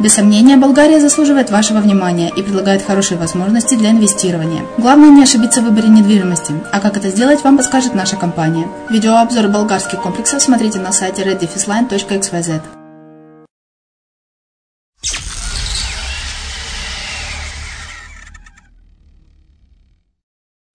Без сомнения, Болгария заслуживает вашего внимания и предлагает хорошие возможности для инвестирования. Главное не ошибиться в выборе недвижимости, а как это сделать, вам подскажет наша компания. Видеообзор болгарских комплексов смотрите на сайте reddefisline.xyz.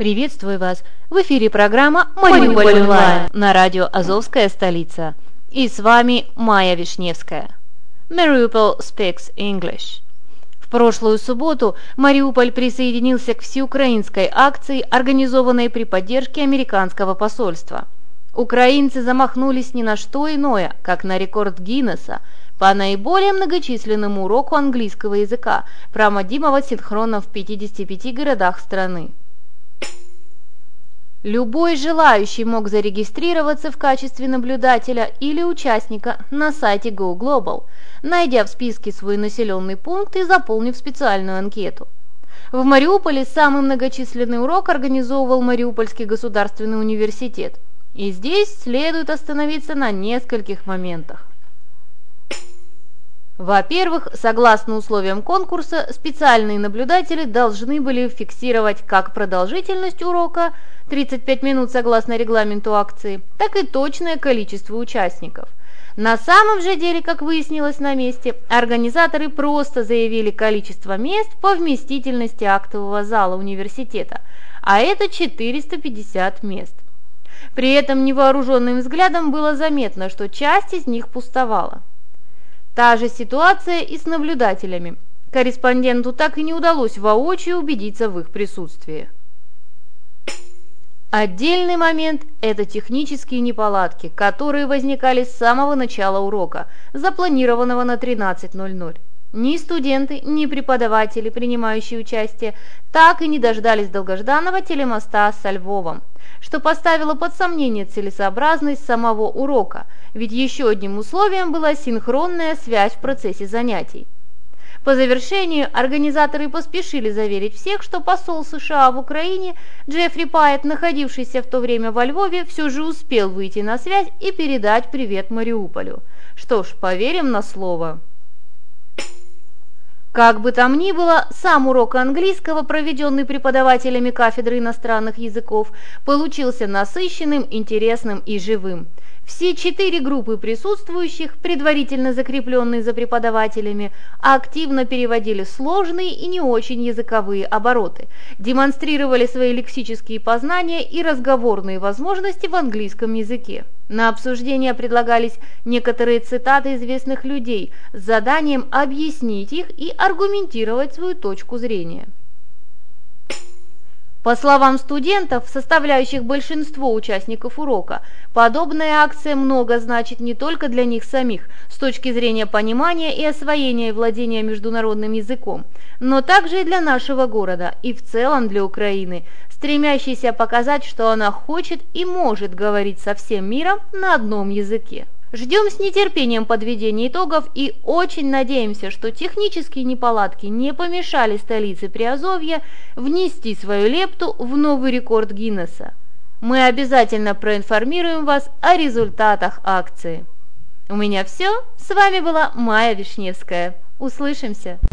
Приветствую вас! В эфире программа «Мариуполь онлайн» на радио «Азовская столица». И с вами Майя Вишневская. Mariupol speaks English. прошлую субботу Мариуполь присоединился к всеукраинской акции, организованной при поддержке американского посольства. Украинцы замахнулись ни на что иное, как на рекорд Гиннесса по наиболее многочисленному уроку английского языка, проводимого синхронно в 55 городах страны. Любой желающий мог зарегистрироваться в качестве наблюдателя или участника на сайте GoGlobal, найдя в списке свой населенный пункт и заполнив специальную анкету. В Мариуполе самый многочисленный урок организовывал Мариупольский государственный университет. И здесь следует остановиться на нескольких моментах. Во-первых, согласно условиям конкурса, специальные наблюдатели должны были фиксировать как продолжительность урока 35 минут согласно регламенту акции, так и точное количество участников. На самом же деле, как выяснилось на месте, организаторы просто заявили количество мест по вместительности актового зала университета, а это 450 мест. При этом невооруженным взглядом было заметно, что часть из них пустовала. Та же ситуация и с наблюдателями. Корреспонденту так и не удалось воочию убедиться в их присутствии. Отдельный момент – это технические неполадки, которые возникали с самого начала урока, запланированного на 13.00. Ни студенты, ни преподаватели, принимающие участие, так и не дождались долгожданного телемоста со Львовом, что поставило под сомнение целесообразность самого урока, ведь еще одним условием была синхронная связь в процессе занятий. По завершению организаторы поспешили заверить всех, что посол США в Украине Джеффри Пайет, находившийся в то время во Львове, все же успел выйти на связь и передать привет Мариуполю. Что ж, поверим на слово. Как бы там ни было, сам урок английского, проведенный преподавателями кафедры иностранных языков, получился насыщенным, интересным и живым. Все четыре группы присутствующих, предварительно закрепленные за преподавателями, активно переводили сложные и не очень языковые обороты, демонстрировали свои лексические познания и разговорные возможности в английском языке. На обсуждение предлагались некоторые цитаты известных людей с заданием объяснить их и аргументировать свою точку зрения. По словам студентов, составляющих большинство участников урока, подобная акция много значит не только для них самих с точки зрения понимания и освоения и владения международным языком, но также и для нашего города и в целом для Украины, стремящейся показать, что она хочет и может говорить со всем миром на одном языке. Ждем с нетерпением подведения итогов и очень надеемся, что технические неполадки не помешали столице Приазовья внести свою лепту в новый рекорд Гиннесса. Мы обязательно проинформируем вас о результатах акции. У меня все. С вами была Майя Вишневская. Услышимся!